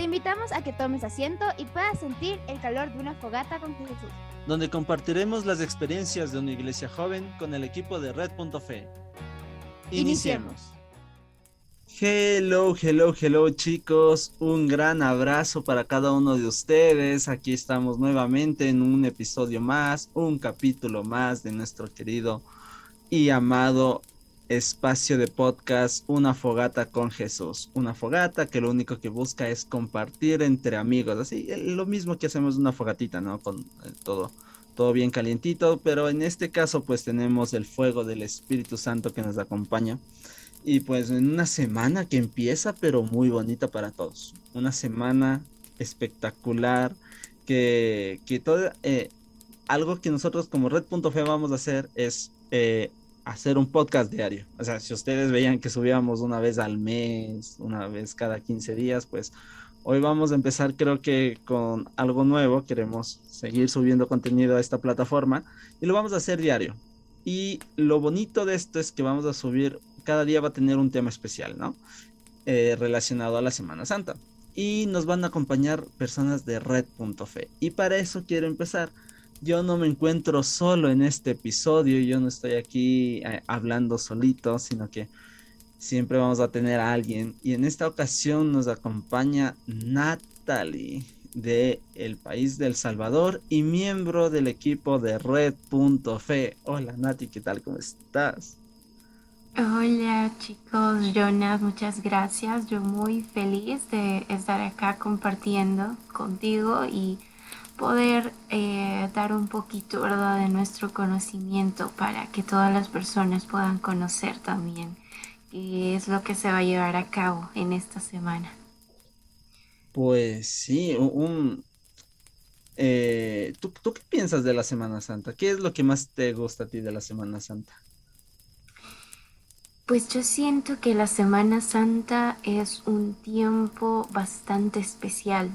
Te invitamos a que tomes asiento y puedas sentir el calor de una fogata con Jesús. Donde compartiremos las experiencias de una iglesia joven con el equipo de Red.fe. Iniciemos. Hello, hello, hello chicos. Un gran abrazo para cada uno de ustedes. Aquí estamos nuevamente en un episodio más, un capítulo más de nuestro querido y amado espacio de podcast Una fogata con Jesús. Una fogata que lo único que busca es compartir entre amigos. Así, eh, lo mismo que hacemos una fogatita, ¿no? Con eh, todo, todo bien calientito. Pero en este caso, pues tenemos el fuego del Espíritu Santo que nos acompaña. Y pues en una semana que empieza, pero muy bonita para todos. Una semana espectacular. Que, que todo, eh, algo que nosotros como Red.fe vamos a hacer es hacer un podcast diario. O sea, si ustedes veían que subíamos una vez al mes, una vez cada 15 días, pues hoy vamos a empezar creo que con algo nuevo. Queremos seguir subiendo contenido a esta plataforma y lo vamos a hacer diario. Y lo bonito de esto es que vamos a subir, cada día va a tener un tema especial, ¿no? Eh, relacionado a la Semana Santa. Y nos van a acompañar personas de Red.fe. Y para eso quiero empezar yo no me encuentro solo en este episodio, yo no estoy aquí eh, hablando solito, sino que siempre vamos a tener a alguien. Y en esta ocasión nos acompaña Natalie de el país del Salvador y miembro del equipo de Red.fe. Hola Nati, ¿qué tal? ¿Cómo estás? Hola chicos, Jonas, muchas gracias. Yo muy feliz de estar acá compartiendo contigo y poder eh, dar un poquito ¿verdad? de nuestro conocimiento para que todas las personas puedan conocer también qué es lo que se va a llevar a cabo en esta semana. Pues sí, un... Eh, ¿tú, ¿Tú qué piensas de la Semana Santa? ¿Qué es lo que más te gusta a ti de la Semana Santa? Pues yo siento que la Semana Santa es un tiempo bastante especial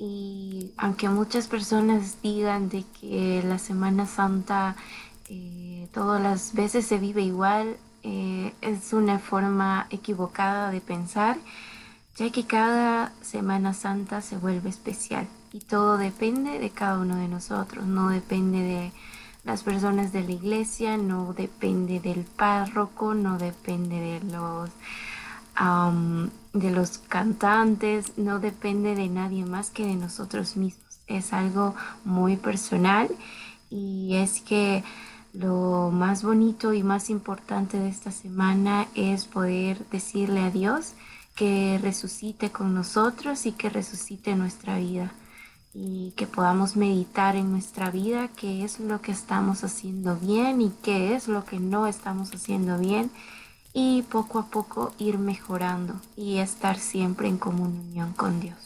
y aunque muchas personas digan de que la Semana Santa eh, todas las veces se vive igual, eh, es una forma equivocada de pensar, ya que cada Semana Santa se vuelve especial y todo depende de cada uno de nosotros, no depende de las personas de la iglesia, no depende del párroco, no depende de los de los cantantes, no depende de nadie más que de nosotros mismos. Es algo muy personal y es que lo más bonito y más importante de esta semana es poder decirle a Dios que resucite con nosotros y que resucite nuestra vida y que podamos meditar en nuestra vida qué es lo que estamos haciendo bien y qué es lo que no estamos haciendo bien y poco a poco ir mejorando y estar siempre en comunión con Dios.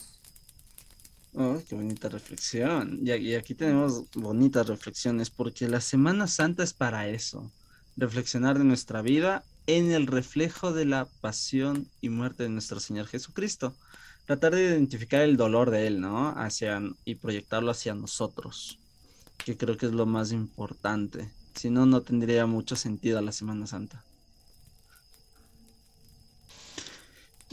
Oh, qué bonita reflexión. Y, aquí tenemos bonitas reflexiones porque la Semana Santa es para eso, reflexionar de nuestra vida en el reflejo de la pasión y muerte de nuestro Señor Jesucristo. Tratar de identificar el dolor de Él, ¿no? Hacia, y proyectarlo hacia nosotros, que creo que es lo más importante. Si no, no tendría mucho sentido la Semana Santa.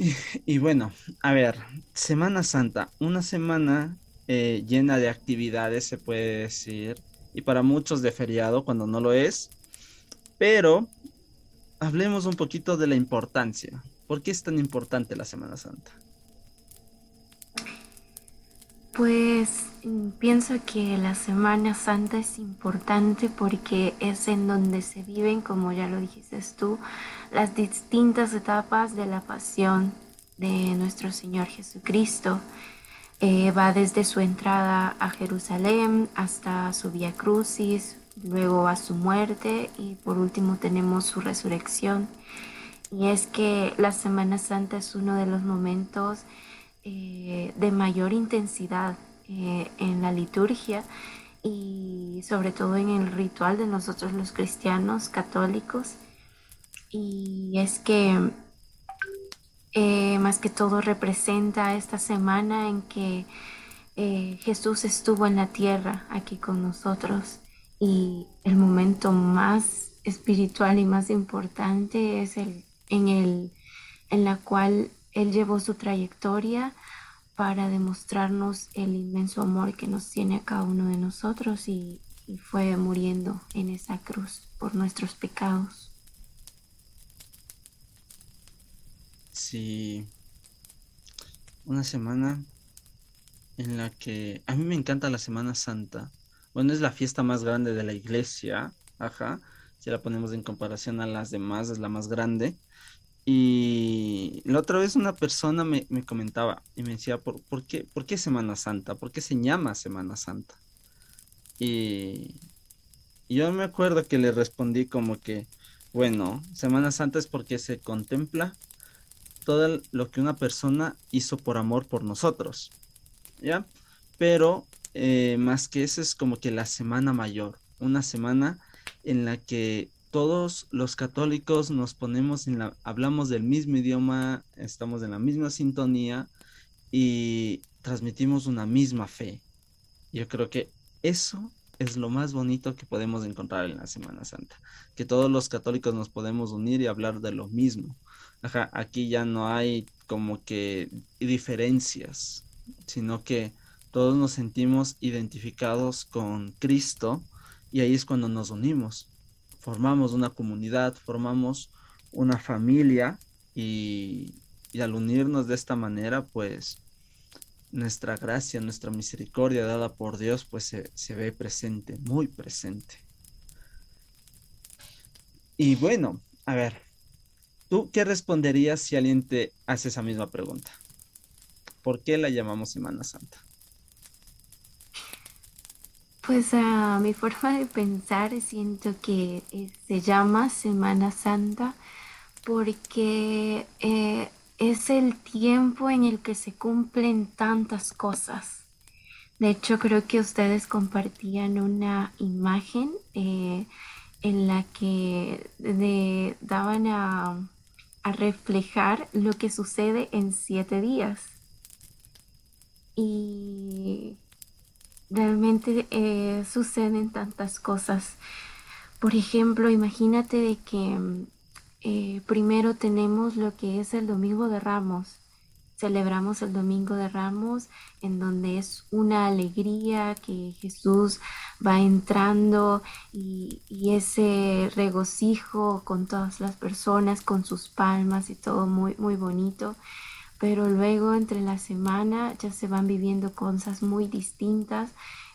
Y, bueno, a ver, Semana Santa, una semana eh, llena de actividades, se puede decir, y para muchos de feriado cuando no lo es, pero hablemos un poquito de la importancia. ¿Por qué es tan importante la Semana Santa? Pues pienso que la Semana Santa es importante porque es en donde se viven, como ya lo dijiste tú, las distintas etapas de la pasión de nuestro Señor Jesucristo. Eh, va desde su entrada a Jerusalén hasta su vía crucis, luego a su muerte y por último tenemos su resurrección. Y es que la Semana Santa es uno de los momentos eh, de mayor intensidad eh, en la liturgia y sobre todo en el ritual de nosotros los cristianos católicos. Y es que eh, más que todo representa esta semana en que Jesús estuvo en la tierra aquí con nosotros y el momento más espiritual y más importante es el en el en la cual él llevó su trayectoria para demostrarnos el inmenso amor que nos tiene a cada uno de nosotros y, fue muriendo en esa cruz por nuestros pecados. Sí, una semana en la que a mí me encanta la Semana Santa. Bueno, es la fiesta más grande de la iglesia, ajá. Si la ponemos en comparación a las demás, es la más grande. Y la otra vez una persona me, comentaba y me decía, ¿por, ¿por, qué, ¿por qué Semana Santa? ¿Por qué se llama Semana Santa? Y, yo me acuerdo que le respondí como que, bueno, Semana Santa es porque se contempla todo lo que una persona hizo por amor por nosotros, ¿ya? Pero eh, más que eso es como que la semana mayor, una semana en la que todos los católicos nos ponemos en la, hablamos del mismo idioma, estamos en la misma sintonía y transmitimos una misma fe. Yo creo que eso es lo más bonito que podemos encontrar en la Semana Santa, que todos los católicos nos podemos unir y hablar de lo mismo. aquí ya no hay como que diferencias, sino que todos nos sentimos identificados con Cristo y ahí es cuando nos unimos formamos una comunidad, formamos una familia y, al unirnos de esta manera, pues nuestra gracia, nuestra misericordia dada por Dios, pues se, se, ve presente, muy presente. Y bueno, a ver, ¿tú qué responderías si alguien te hace esa misma pregunta? ¿Por qué la llamamos Semana Santa? Pues a mi forma de pensar siento que eh, se llama Semana Santa porque eh, es el tiempo en el que se cumplen tantas cosas. De hecho, creo que ustedes compartían una imagen eh, en la que daban a, a reflejar lo que sucede en siete días. Y realmente eh, suceden tantas cosas. Por ejemplo, imagínate de que eh, primero tenemos lo que es el Domingo de Ramos. Celebramos el Domingo de Ramos en donde es una alegría que Jesús va entrando y, y ese regocijo con todas las personas, con sus palmas y todo muy, muy bonito pero luego entre la semana ya se van viviendo cosas muy distintas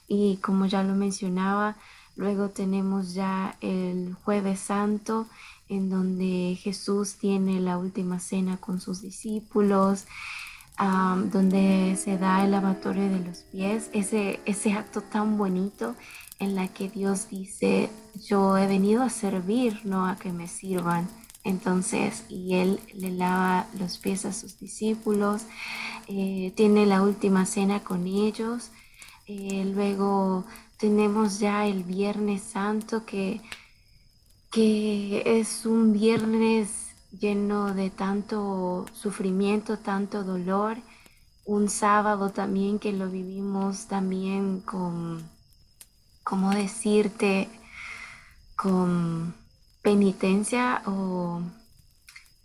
y como ya lo mencionaba, luego tenemos ya el jueves santo en donde Jesús tiene la última cena con sus discípulos, donde se da el lavatorio de los pies, ese, ese acto tan bonito en la que Dios dice, yo he venido a servir, no a que me sirvan. Entonces, y él le lava los pies a sus discípulos, eh, tiene la última cena con ellos. Eh, luego tenemos ya el Viernes Santo, que, que es un viernes lleno de tanto sufrimiento, tanto dolor. Un sábado también que lo vivimos también con, ¿cómo decirte? Con penitencia o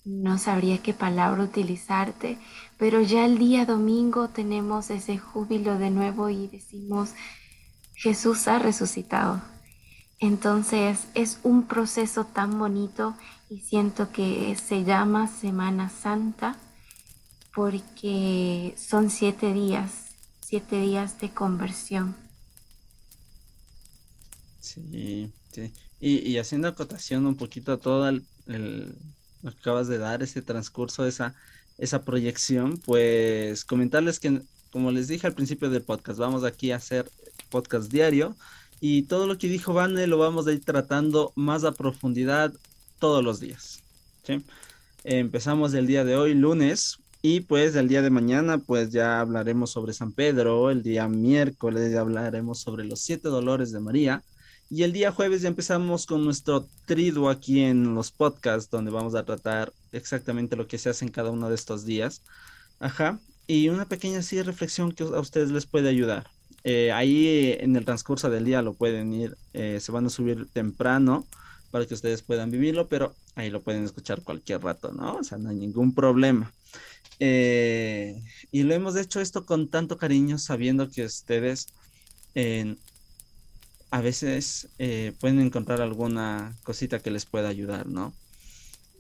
no sabría qué palabra utilizarte, pero ya el día domingo tenemos ese júbilo de nuevo y decimos, Jesús ha resucitado. Entonces es un proceso tan bonito y siento que se llama Semana Santa porque son siete días, siete días de conversión. Sí, sí. Y, haciendo acotación un poquito a todo el, lo que acabas de dar, ese transcurso, esa, esa proyección, pues comentarles que, como les dije al principio del podcast, vamos aquí a hacer podcast diario y todo lo que dijo Vane lo vamos a ir tratando más a profundidad todos los días. Empezamos el día de hoy, lunes, y pues el día de mañana, pues ya hablaremos sobre San Pedro, el día miércoles ya hablaremos sobre los siete dolores de María, y el día jueves ya empezamos con nuestro triduo aquí en los podcasts, donde vamos a tratar exactamente lo que se hace en cada uno de estos días. Ajá. Y una pequeña así reflexión que a ustedes les puede ayudar. Eh, ahí en el transcurso del día lo pueden ir, eh, se van a subir temprano para que ustedes puedan vivirlo, pero ahí lo pueden escuchar cualquier rato, ¿no? O sea, no hay ningún problema. Eh, y lo hemos hecho esto con tanto cariño, sabiendo que ustedes a veces eh, pueden encontrar alguna cosita que les pueda ayudar, ¿no?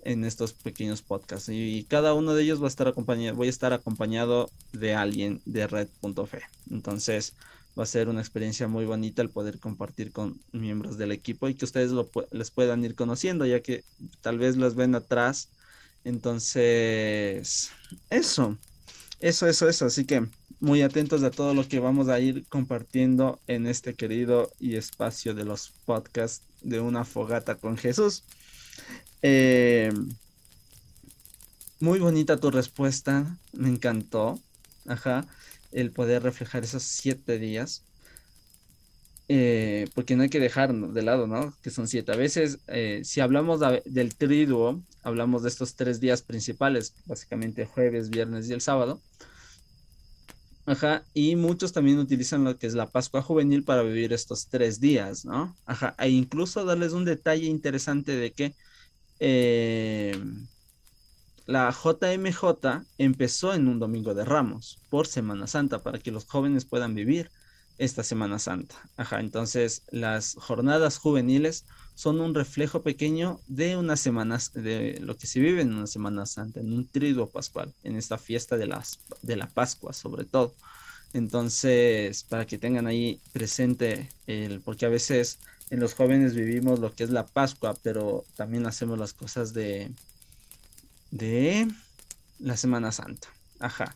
En estos pequeños podcasts. Y, cada uno de ellos va a estar acompañado, voy a estar acompañado de alguien de Red.fe. Entonces, va a ser una experiencia muy bonita el poder compartir con miembros del equipo y que ustedes les puedan ir conociendo, ya que tal vez los ven atrás. Entonces, eso, eso, eso, eso. Así que muy atentos a todo lo que vamos a ir compartiendo en este querido y espacio de los podcasts de una fogata con Jesús. Eh, muy bonita tu respuesta, me encantó. Ajá el poder reflejar esos siete días. Eh, porque no hay que dejar de lado, ¿no? Que son siete. A veces, eh, si hablamos del triduo, hablamos de estos tres días principales, básicamente jueves, viernes y el sábado. Ajá, y muchos también utilizan lo que es la Pascua Juvenil para vivir estos tres días, ¿no? Ajá, e incluso darles un detalle interesante de que eh, la JMJ empezó en un domingo de Ramos por Semana Santa para que los jóvenes puedan vivir esta Semana Santa. Ajá, entonces las jornadas juveniles son un reflejo pequeño de unas semanas, de lo que se vive en una Semana Santa, en un triduo pascual, en esta fiesta de, las, de la Pascua sobre todo. Entonces, para que tengan ahí presente el, porque a veces en los jóvenes vivimos lo que es la Pascua, pero también hacemos las cosas de, de la Semana Santa. Ajá.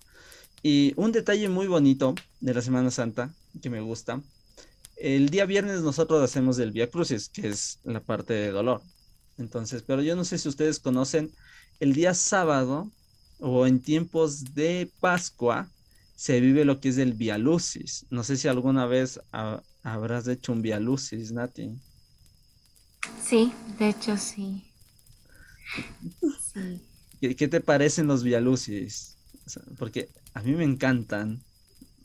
Y un detalle muy bonito de la Semana Santa que me gusta. El día viernes nosotros hacemos el Via Crucis, que es la parte de dolor. Entonces, pero yo no sé si ustedes conocen, el día sábado o en tiempos de Pascua se vive lo que es el Via Lucis. No sé si alguna vez habrás hecho un Via Lucis, Nati. Sí, de hecho sí. Sí. ¿Qué, te parecen los Vialucis? porque a mí me encantan.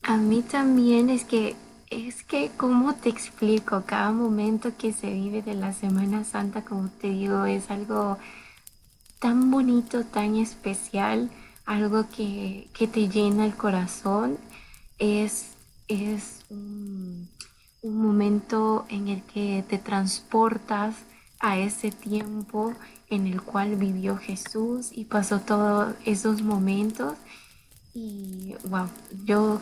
A mí también es que, es que, ¿cómo te explico? Cada momento que se vive de la Semana Santa, como te digo, es algo tan bonito, tan especial, algo que, te llena el corazón. Es, es un, un momento en el que te transportas a ese tiempo en el cual vivió Jesús y pasó todos esos momentos. Y wow, yo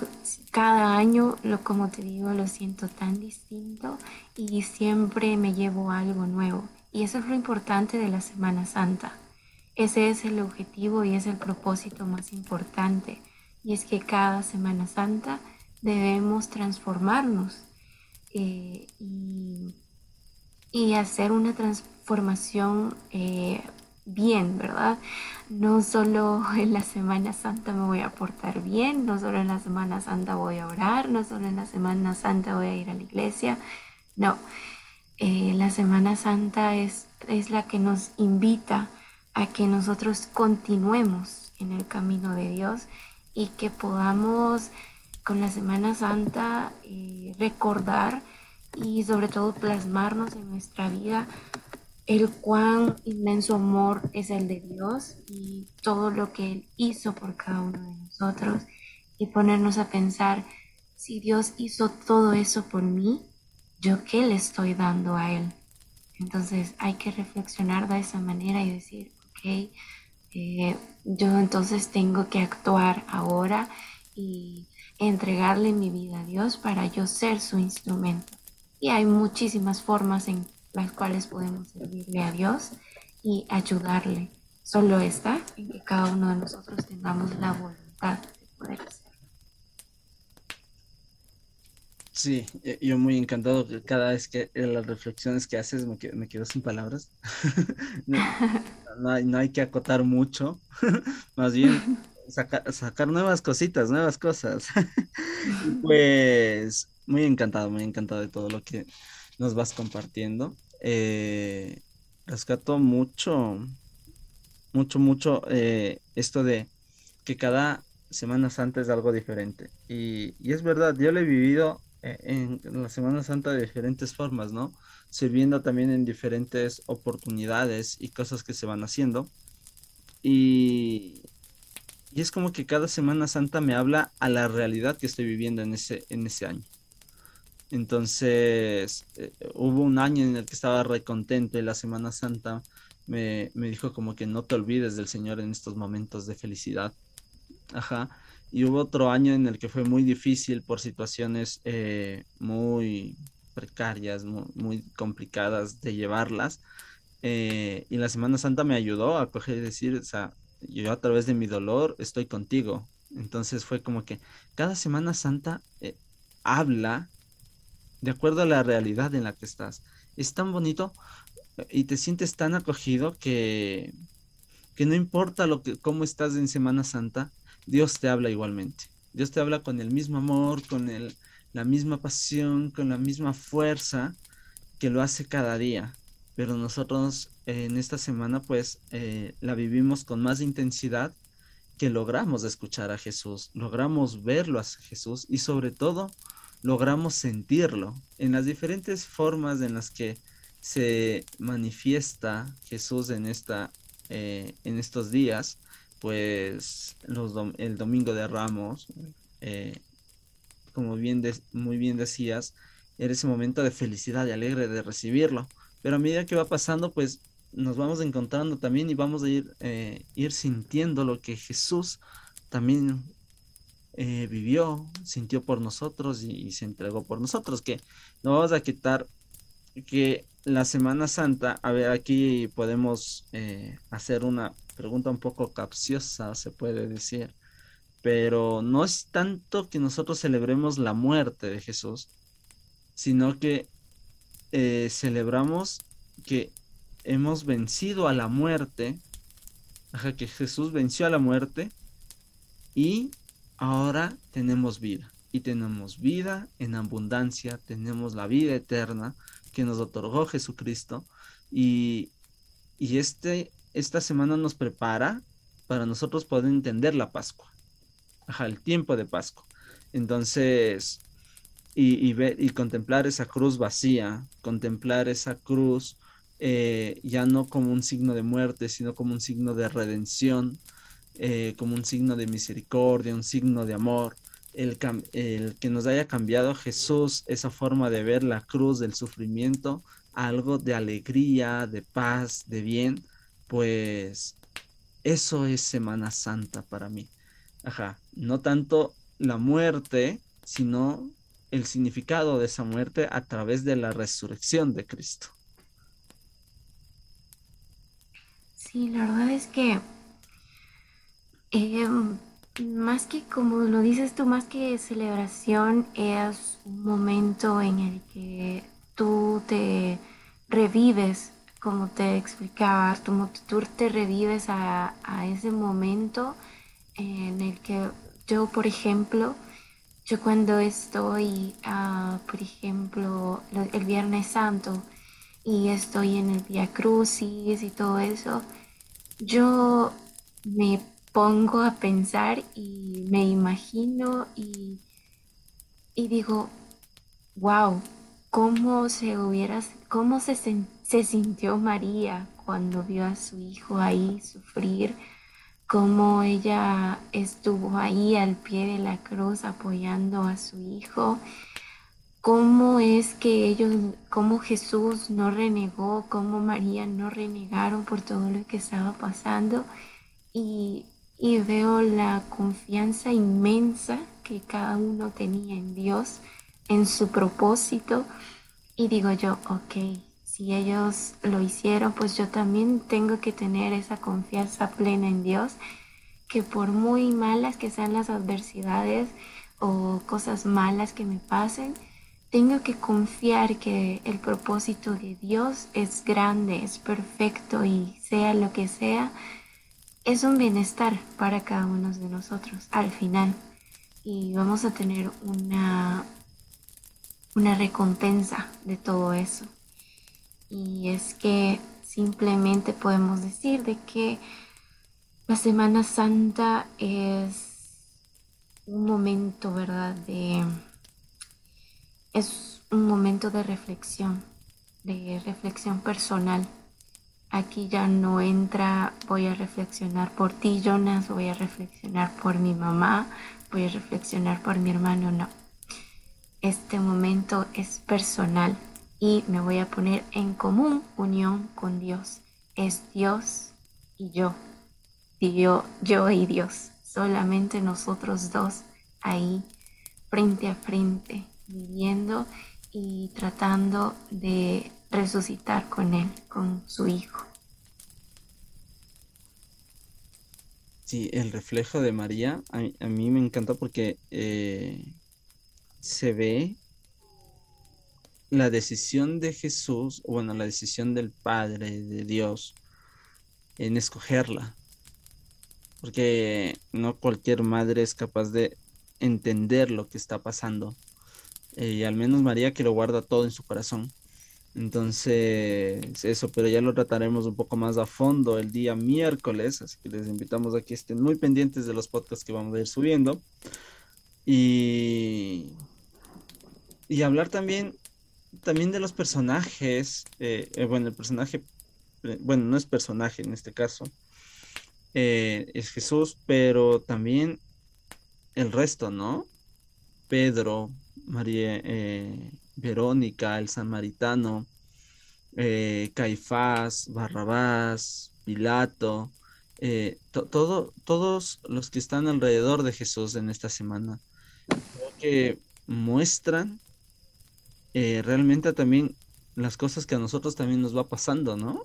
cada año, lo, como te digo, lo siento tan distinto y siempre me llevo algo nuevo. Y eso es lo importante de la Semana Santa. Ese es el objetivo y es el propósito más importante. Y es que cada Semana Santa debemos transformarnos eh, y, y hacer una transformación formación eh, bien, ¿verdad? No solo en la Semana Santa me voy a portar bien, no solo en la Semana Santa voy a orar, no solo en la Semana Santa voy a ir a la iglesia, no. Eh, la Semana Santa es, es la que nos invita a que nosotros continuemos en el camino de Dios y que podamos con la Semana Santa eh, recordar y sobre todo plasmarnos en nuestra vida el cuán inmenso amor es el de Dios y todo lo que Él hizo por cada uno de nosotros y ponernos a pensar, si Dios hizo todo eso por mí, ¿yo qué le estoy dando a Él? Entonces hay que reflexionar de esa manera y decir, ok, eh, yo entonces tengo que actuar ahora y entregarle mi vida a Dios para yo ser su instrumento. Y hay muchísimas formas en las cuales podemos servirle a Dios y ayudarle. Solo está en que cada uno de nosotros tengamos la voluntad de poder hacerlo. Sí, yo muy encantado que cada vez que las reflexiones que haces me, me quedo sin palabras. no, hay, no, hay, que acotar mucho, más bien sacar nuevas cositas, nuevas cosas. pues muy encantado, muy encantado de todo lo que nos vas compartiendo. Eh, rescato mucho, mucho, mucho eh, esto de que cada Semana Santa es algo diferente. Y, es verdad, yo lo he vivido eh, en, la Semana Santa de diferentes formas, ¿no? Sirviendo también en diferentes oportunidades y cosas que se van haciendo. Y, y es como que cada Semana Santa me habla a la realidad que estoy viviendo en ese, en ese año. Entonces, eh, hubo un año en el que estaba recontento y la Semana Santa me, me, dijo como que no te olvides del Señor en estos momentos de felicidad. Ajá. Y hubo otro año en el que fue muy difícil por situaciones eh, muy precarias, muy, complicadas de llevarlas. Eh, y la Semana Santa me ayudó a coger y decir, o sea, yo a través de mi dolor estoy contigo. Entonces fue como que cada Semana Santa habla de acuerdo a la realidad en la que estás. Es tan bonito eh, y te sientes tan acogido que, que no importa lo que, cómo estás en Semana Santa, Dios te habla igualmente. Dios te habla con el mismo amor, con el, la misma pasión, con la misma fuerza que lo hace cada día. Pero nosotros en esta semana pues eh, la vivimos con más intensidad que logramos escuchar a Jesús, logramos verlo a Jesús y sobre todo logramos sentirlo en las diferentes formas en las que se manifiesta Jesús en esta eh, en estos días pues los el domingo de Ramos eh, como bien muy bien decías era ese momento de felicidad y alegre de recibirlo. Pero a medida que va pasando pues nos vamos encontrando también y vamos a ir eh, ir sintiendo lo que Jesús también eh, vivió, sintió por nosotros y, se entregó por nosotros. Que no vamos a quitar que la Semana Santa, a ver, aquí podemos eh, hacer una pregunta un poco capciosa, se puede decir, pero no es tanto que nosotros celebremos la muerte de Jesús, sino que eh, celebramos que hemos vencido a la muerte, que Jesús venció a la muerte y ahora tenemos vida y tenemos vida en abundancia, tenemos la vida eterna que nos otorgó Jesucristo y, y este, esta semana nos prepara para nosotros poder entender la Pascua, el tiempo de Pascua. Entonces, y, y, ver, y contemplar esa cruz vacía, contemplar esa cruz eh, ya no como un signo de muerte, sino como un signo de redención, eh, como un signo de misericordia, un signo de amor, el, el, que nos haya cambiado Jesús, esa forma de ver la cruz del sufrimiento, algo de alegría, de paz, de bien, pues eso es Semana Santa para mí. Ajá, no tanto la muerte, sino el significado de esa muerte a través de la resurrección de Cristo. Sí, la verdad es que Em, más que, como lo dices tú, más que celebración, es un momento en el que tú te revives, como te explicaba, tú, te revives a, ese momento en el que yo, por ejemplo, yo cuando estoy, uh, por ejemplo, el Viernes Santo y estoy en el Via Crucis y todo eso, yo me pongo a pensar y me imagino y, y digo, wow, cómo se hubiera, cómo se, se sintió María cuando vio a su hijo ahí sufrir, cómo ella estuvo ahí al pie de la cruz apoyando a su hijo, cómo es que ellos, cómo Jesús no renegó, cómo María no renegaron por todo lo que estaba pasando. Y y veo la confianza inmensa que cada uno tenía en Dios, en su propósito, y digo yo, ok, si ellos lo hicieron, pues yo también tengo que tener esa confianza plena en Dios, que por muy malas que sean las adversidades o cosas malas que me pasen, tengo que confiar que el propósito de Dios es grande, es perfecto y sea lo que sea, es un bienestar para cada uno de nosotros al final y vamos a tener una, una recompensa de todo eso. Y es que simplemente podemos decir de que la Semana Santa es un momento, ¿verdad? De, es un momento de reflexión, de reflexión personal aquí ya no entra, voy a reflexionar por ti, Jonas, voy a reflexionar por mi mamá, voy a reflexionar por mi hermano, no. Este momento es personal y me voy a poner en común unión con Dios. Es Dios y yo. Yo, yo y Dios. Solamente nosotros dos ahí, frente a frente, viviendo y tratando de resucitar con Él, con su Hijo. Sí, el reflejo de María a, mí me encanta porque eh, se ve la decisión de Jesús, bueno, la decisión del Padre, de Dios, en escogerla. Porque no cualquier madre es capaz de entender lo que está pasando. Eh, y al menos María que lo guarda todo en su corazón. Entonces, eso, pero ya lo trataremos un poco más a fondo el día miércoles, así que les invitamos a que estén muy pendientes de los podcasts que vamos a ir subiendo. Y, y hablar también, también de los personajes, eh, eh, bueno, el personaje, eh, bueno, no es personaje en este caso, es Jesús, pero también el resto, ¿no? Pedro, María, Verónica, el samaritano, eh, Caifás, Barrabás, Pilato, eh, todo, todos los que están alrededor de Jesús en esta semana, que muestran eh, realmente también las cosas que a nosotros también nos va pasando, ¿no?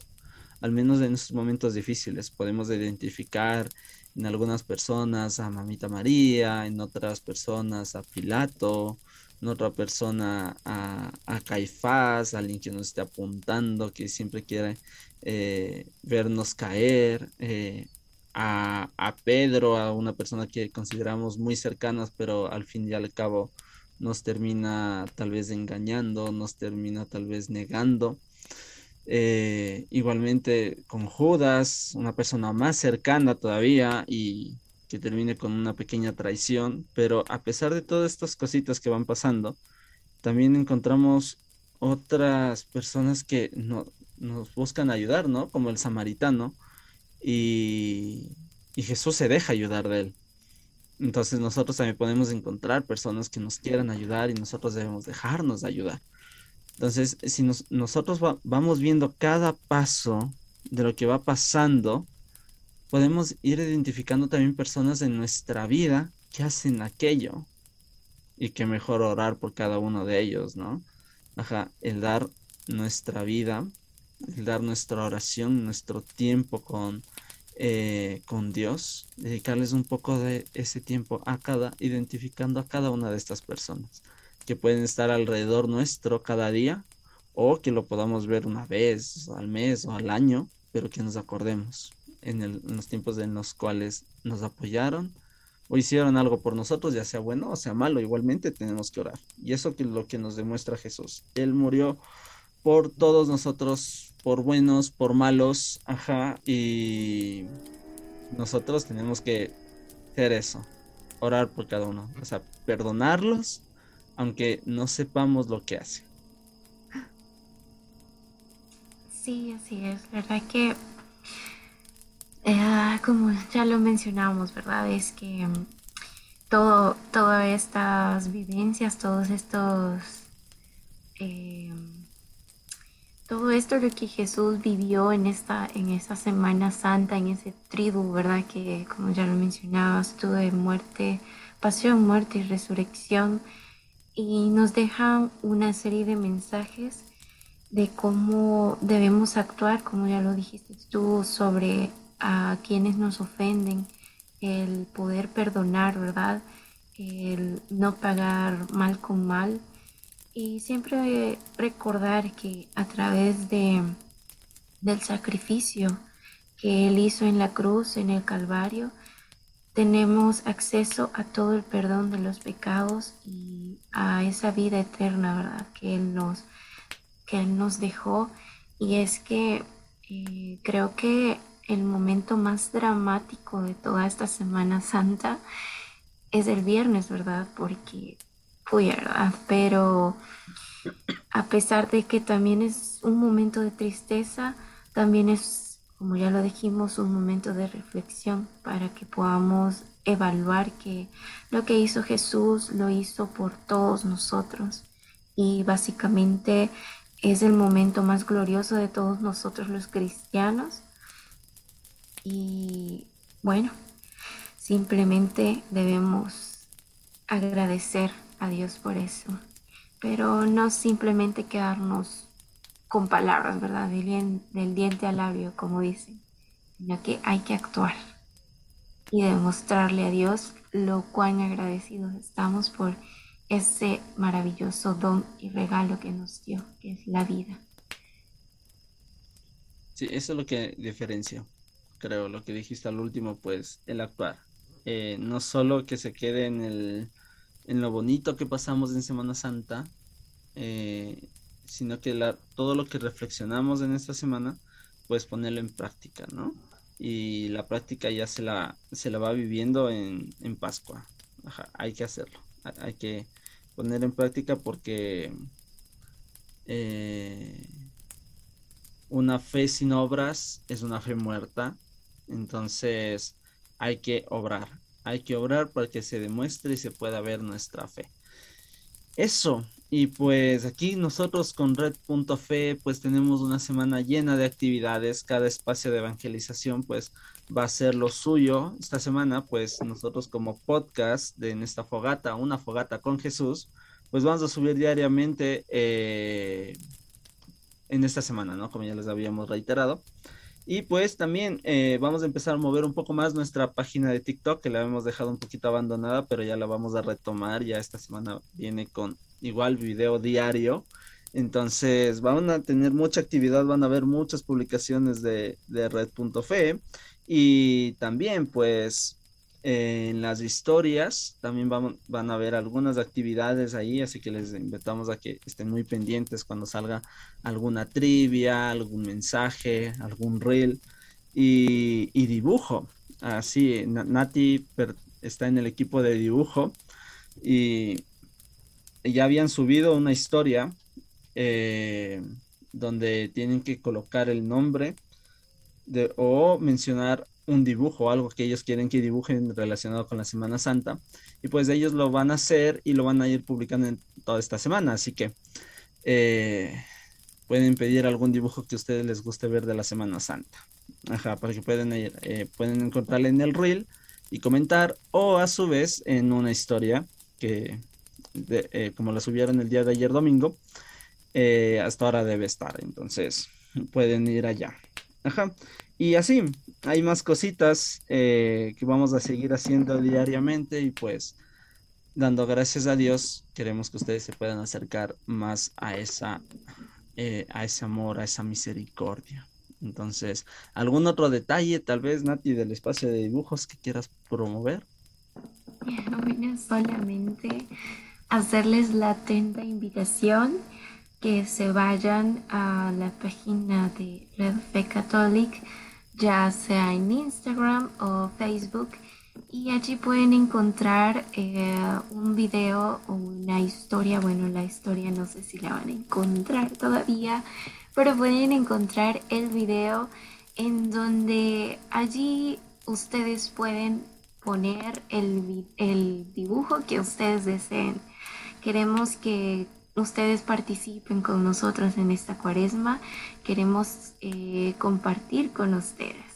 Al menos en estos momentos difíciles podemos identificar en algunas personas a Mamita María, en otras personas a Pilato, otra persona a, a Caifás, alguien que nos esté apuntando, que siempre quiere eh, vernos caer, eh, a, a, Pedro, a una persona que consideramos muy cercanas, pero al fin y al cabo nos termina tal vez engañando, nos termina tal vez negando. Eh, igualmente con Judas, una persona más cercana todavía y que termine con una pequeña traición, pero a pesar de todas estas cositas que van pasando, también encontramos otras personas que no, nos buscan ayudar, ¿no? Como el samaritano, y, Jesús se deja ayudar de él. Entonces nosotros también podemos encontrar personas que nos quieran ayudar y nosotros debemos dejarnos ayudar. Entonces, si nosotros vamos viendo cada paso de lo que va pasando, podemos ir identificando también personas en nuestra vida que hacen aquello y que mejor orar por cada uno de ellos, ¿no? Ajá, el dar nuestra vida, el dar nuestra oración, nuestro tiempo con, eh, con Dios, dedicarles un poco de ese tiempo a cada, identificando a cada una de estas personas que pueden estar alrededor nuestro cada día o que lo podamos ver una vez al mes o al año, pero que nos acordemos en, los tiempos en los cuales nos apoyaron o hicieron algo por nosotros, ya sea bueno o sea malo, igualmente tenemos que orar. Y eso es lo que nos demuestra Jesús. Él murió por todos nosotros, por buenos, por malos, ajá, y nosotros tenemos que hacer eso, orar por cada uno, o sea, perdonarlos, aunque no sepamos lo que hace. Sí, así es, verdad que eh, como ya lo mencionamos, ¿verdad? Es que mm, todo, todas estas vivencias, todos estos... Eh, todo esto lo que Jesús vivió en esta, en esta Semana Santa, en ese tribu, ¿verdad? Que como ya lo mencionabas, tuvo de muerte, pasión, muerte y resurrección. Y nos deja una serie de mensajes de cómo debemos actuar, como ya lo dijiste tú, sobre a quienes nos ofenden, el poder perdonar, ¿verdad? El no pagar mal con mal y siempre recordar que a través de del sacrificio que él hizo en la cruz, en el Calvario, tenemos acceso a todo el perdón de los pecados y a esa vida eterna, ¿verdad? Que él nos que él nos dejó y es que eh, creo que el momento más dramático de toda esta Semana Santa es el viernes, ¿verdad? Porque fui, ¿verdad? Pero a pesar de que también es un momento de tristeza, también es, como ya lo dijimos, un momento de reflexión para que podamos evaluar que lo que hizo Jesús lo hizo por todos nosotros y básicamente es el momento más glorioso de todos nosotros los cristianos y bueno, simplemente debemos agradecer a Dios por eso, pero no simplemente quedarnos con palabras, ¿verdad? Del, diente al labio, como dicen, sino que hay que actuar y demostrarle a Dios lo cuán agradecidos estamos por ese maravilloso don y regalo que nos dio, que es la vida. Sí, eso es lo que diferencia, creo, lo que dijiste al último, pues el actuar. Eh, no solo que se quede en, el, en lo bonito que pasamos en Semana Santa, eh, sino que todo lo que reflexionamos en esta semana, pues ponerlo en práctica, ¿no? y la práctica ya se la, se la va viviendo en, Pascua. hay que hacerlo, hay que poner en práctica porque eh, una fe sin obras es una fe muerta, entonces hay que obrar, hay que obrar para que se demuestre y se pueda ver nuestra fe. Eso, y pues aquí nosotros con Red.fe pues tenemos una semana llena de actividades, cada espacio de evangelización pues va a ser lo suyo. Esta semana pues nosotros como podcast de en esta fogata, una fogata con Jesús, pues vamos a subir diariamente eh, en esta semana, ¿no? Como ya les habíamos reiterado. Y pues también eh, vamos a empezar a mover un poco más nuestra página de TikTok, que la hemos dejado un poquito abandonada, pero ya la vamos a retomar. Ya esta semana viene con igual video diario. Entonces van a tener mucha actividad, van a ver muchas publicaciones de, de Red.fe y también pues en las historias también van, van a ver algunas actividades ahí, así que les invitamos a que estén muy pendientes cuando salga alguna trivia, algún mensaje, algún reel y, y dibujo. Así, Nati está en el equipo de dibujo y ya habían subido una historia eh, donde tienen que colocar el nombre de, o mencionar un dibujo, algo que ellos quieren que dibujen relacionado con la Semana Santa. Y pues ellos lo van a hacer y lo van a ir publicando en toda esta semana. Así que eh, pueden pedir algún dibujo que a ustedes les guste ver de la Semana Santa. Ajá, para que pueden, ir, eh, pueden encontrarle en el reel y comentar o a su vez en una historia que eh, como la subieron el día de ayer domingo, eh, hasta ahora debe estar. Entonces, pueden ir allá. Ajá. Y así, hay más cositas eh, que vamos a seguir haciendo diariamente y pues dando gracias a Dios, queremos que ustedes se puedan acercar más a esa, a ese amor, a esa misericordia. Entonces, ¿algún otro detalle, tal vez, Nati, del espacio de dibujos que quieras promover? solamente hacerles la atenta invitación que se vayan a la página de Red Fe Catholic, ya sea en Instagram o Facebook, y allí pueden encontrar eh, un video o una historia. Bueno, la historia no sé si la van a encontrar todavía, pero pueden encontrar el video en donde allí ustedes pueden poner el, el dibujo que ustedes deseen Queremos que ustedes participen con nosotros en esta cuaresma. Queremos eh, compartir con ustedes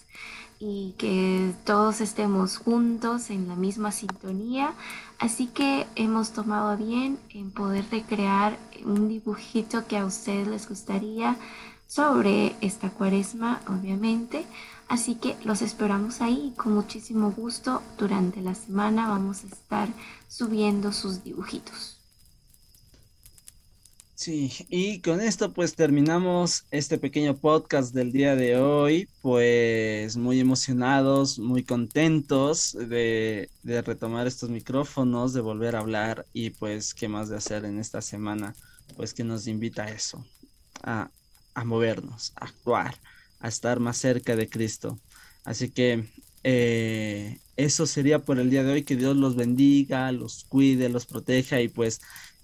y que todos estemos juntos en la misma sintonía. Así que hemos tomado bien en poder recrear un dibujito que a ustedes les gustaría sobre esta cuaresma, obviamente. Así que los esperamos ahí con muchísimo gusto. Durante la semana vamos a estar subiendo sus dibujitos. Sí, y con esto pues terminamos este pequeño podcast del día de hoy, pues muy emocionados, muy contentos de, retomar estos micrófonos, de volver a hablar y pues qué más de hacer en esta semana, pues que nos invita a eso, a, movernos, a actuar, a estar más cerca de Cristo. Así que eh, eso sería por el día de hoy, que Dios los bendiga, los cuide, los proteja y pues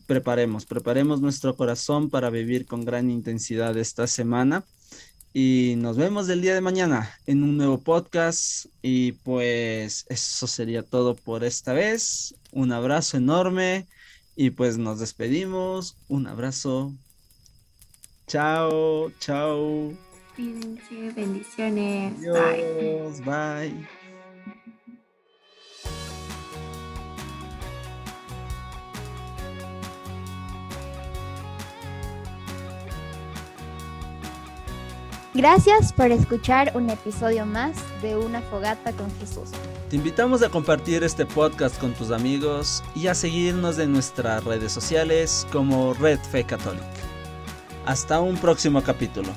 preparemos, preparemos nuestro corazón para vivir con gran intensidad esta semana Y nos vemos el día de mañana en un nuevo podcast. Y pues eso sería todo por esta vez. Un abrazo enorme. Y pues nos despedimos. Un abrazo. Chao, chao. Cuídense, bendiciones. Adiós, bye. Gracias por escuchar un episodio más de Una Fogata con Jesús. Te invitamos a compartir este podcast con tus amigos y a seguirnos en nuestras redes sociales como Red Fe Católica. Hasta un próximo capítulo.